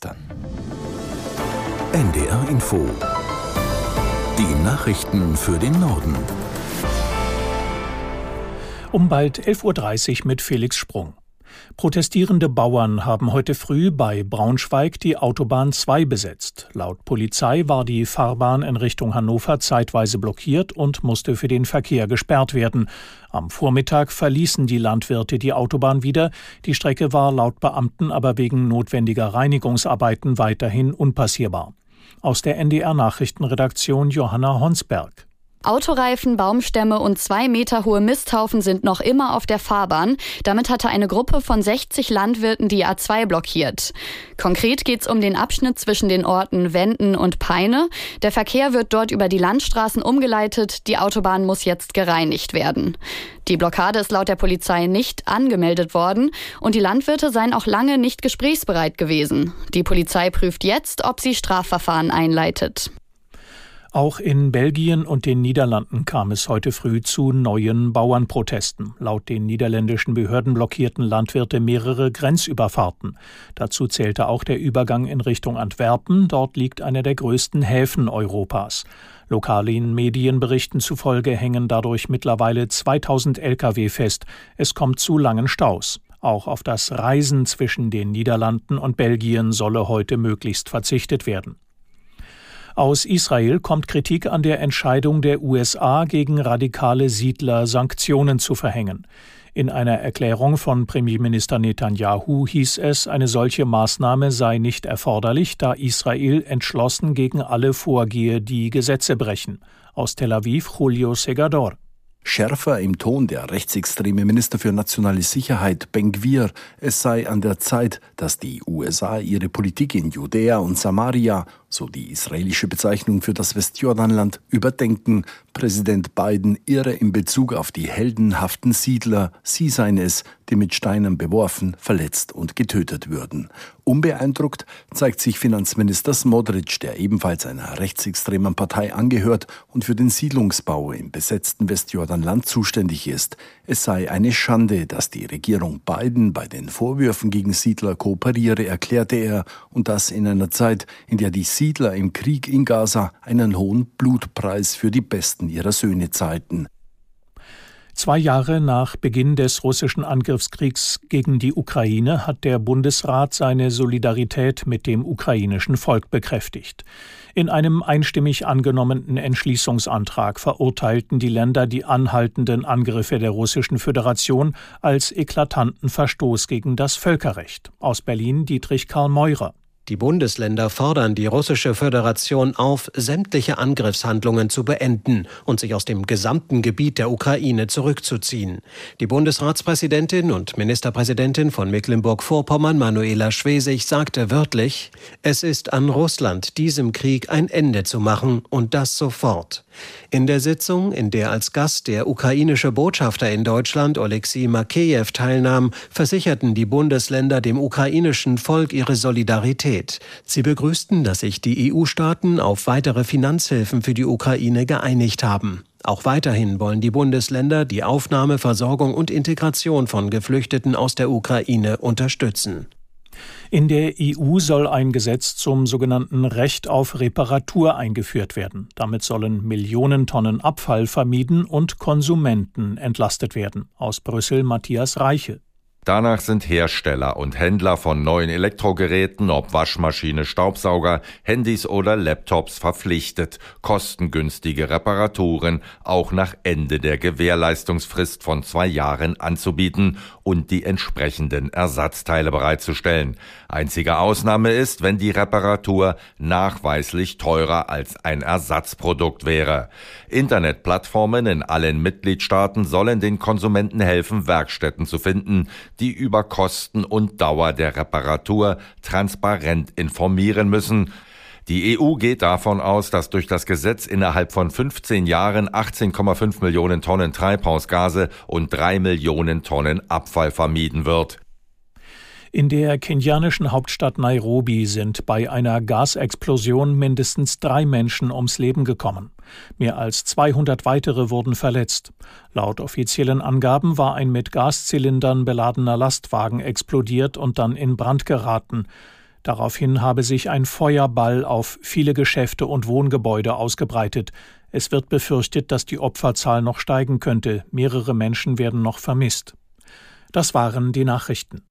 dann. NDR Info. Die Nachrichten für den Norden. Um bald 11.30 Uhr mit Felix Sprung. Protestierende Bauern haben heute früh bei Braunschweig die Autobahn 2 besetzt. Laut Polizei war die Fahrbahn in Richtung Hannover zeitweise blockiert und musste für den Verkehr gesperrt werden. Am Vormittag verließen die Landwirte die Autobahn wieder. Die Strecke war laut Beamten aber wegen notwendiger Reinigungsarbeiten weiterhin unpassierbar. Aus der NDR Nachrichtenredaktion Johanna Honsberg. Autoreifen, Baumstämme und zwei Meter hohe Misthaufen sind noch immer auf der Fahrbahn. Damit hatte eine Gruppe von 60 Landwirten die A2 blockiert. Konkret geht es um den Abschnitt zwischen den Orten Wenden und Peine. Der Verkehr wird dort über die Landstraßen umgeleitet. Die Autobahn muss jetzt gereinigt werden. Die Blockade ist laut der Polizei nicht angemeldet worden und die Landwirte seien auch lange nicht gesprächsbereit gewesen. Die Polizei prüft jetzt, ob sie Strafverfahren einleitet. Auch in Belgien und den Niederlanden kam es heute früh zu neuen Bauernprotesten. Laut den niederländischen Behörden blockierten Landwirte mehrere Grenzüberfahrten. Dazu zählte auch der Übergang in Richtung Antwerpen. Dort liegt einer der größten Häfen Europas. Lokalen Medienberichten zufolge hängen dadurch mittlerweile 2000 Lkw fest. Es kommt zu langen Staus. Auch auf das Reisen zwischen den Niederlanden und Belgien solle heute möglichst verzichtet werden. Aus Israel kommt Kritik an der Entscheidung der USA, gegen radikale Siedler Sanktionen zu verhängen. In einer Erklärung von Premierminister Netanyahu hieß es, eine solche Maßnahme sei nicht erforderlich, da Israel entschlossen gegen alle vorgehe, die Gesetze brechen. Aus Tel Aviv Julio Segador. Schärfer im Ton der rechtsextreme Minister für nationale Sicherheit Ben Gvir, es sei an der Zeit, dass die USA ihre Politik in Judäa und Samaria, so die israelische Bezeichnung für das Westjordanland, überdenken. Präsident Biden irre in Bezug auf die heldenhaften Siedler, sie seien es, die mit Steinen beworfen, verletzt und getötet würden. Unbeeindruckt zeigt sich Finanzminister Smodric, der ebenfalls einer rechtsextremen Partei angehört und für den Siedlungsbau im besetzten Westjordanland zuständig ist. Es sei eine Schande, dass die Regierung Biden bei den Vorwürfen gegen Siedler kooperiere, erklärte er, und das in einer Zeit, in der die Siedler im Krieg in Gaza einen hohen Blutpreis für die Besten ihrer Söhne zahlten. Zwei Jahre nach Beginn des russischen Angriffskriegs gegen die Ukraine hat der Bundesrat seine Solidarität mit dem ukrainischen Volk bekräftigt. In einem einstimmig angenommenen Entschließungsantrag verurteilten die Länder die anhaltenden Angriffe der Russischen Föderation als eklatanten Verstoß gegen das Völkerrecht. Aus Berlin Dietrich Karl Meurer. Die Bundesländer fordern die russische Föderation auf, sämtliche Angriffshandlungen zu beenden und sich aus dem gesamten Gebiet der Ukraine zurückzuziehen. Die Bundesratspräsidentin und Ministerpräsidentin von Mecklenburg-Vorpommern, Manuela Schwesig, sagte wörtlich, es ist an Russland, diesem Krieg ein Ende zu machen und das sofort. In der Sitzung, in der als Gast der ukrainische Botschafter in Deutschland Oleksiy Makeyew teilnahm, versicherten die Bundesländer dem ukrainischen Volk ihre Solidarität. Sie begrüßten, dass sich die EU-Staaten auf weitere Finanzhilfen für die Ukraine geeinigt haben. Auch weiterhin wollen die Bundesländer die Aufnahme, Versorgung und Integration von Geflüchteten aus der Ukraine unterstützen. In der EU soll ein Gesetz zum sogenannten Recht auf Reparatur eingeführt werden. Damit sollen Millionen Tonnen Abfall vermieden und Konsumenten entlastet werden. Aus Brüssel Matthias Reiche. Danach sind Hersteller und Händler von neuen Elektrogeräten, ob Waschmaschine, Staubsauger, Handys oder Laptops verpflichtet, kostengünstige Reparaturen auch nach Ende der Gewährleistungsfrist von zwei Jahren anzubieten und die entsprechenden Ersatzteile bereitzustellen. Einzige Ausnahme ist, wenn die Reparatur nachweislich teurer als ein Ersatzprodukt wäre. Internetplattformen in allen Mitgliedstaaten sollen den Konsumenten helfen, Werkstätten zu finden, die über Kosten und Dauer der Reparatur transparent informieren müssen. Die EU geht davon aus, dass durch das Gesetz innerhalb von 15 Jahren 18,5 Millionen Tonnen Treibhausgase und 3 Millionen Tonnen Abfall vermieden wird. In der kenianischen Hauptstadt Nairobi sind bei einer Gasexplosion mindestens drei Menschen ums Leben gekommen. Mehr als 200 weitere wurden verletzt. Laut offiziellen Angaben war ein mit Gaszylindern beladener Lastwagen explodiert und dann in Brand geraten. Daraufhin habe sich ein Feuerball auf viele Geschäfte und Wohngebäude ausgebreitet. Es wird befürchtet, dass die Opferzahl noch steigen könnte. Mehrere Menschen werden noch vermisst. Das waren die Nachrichten.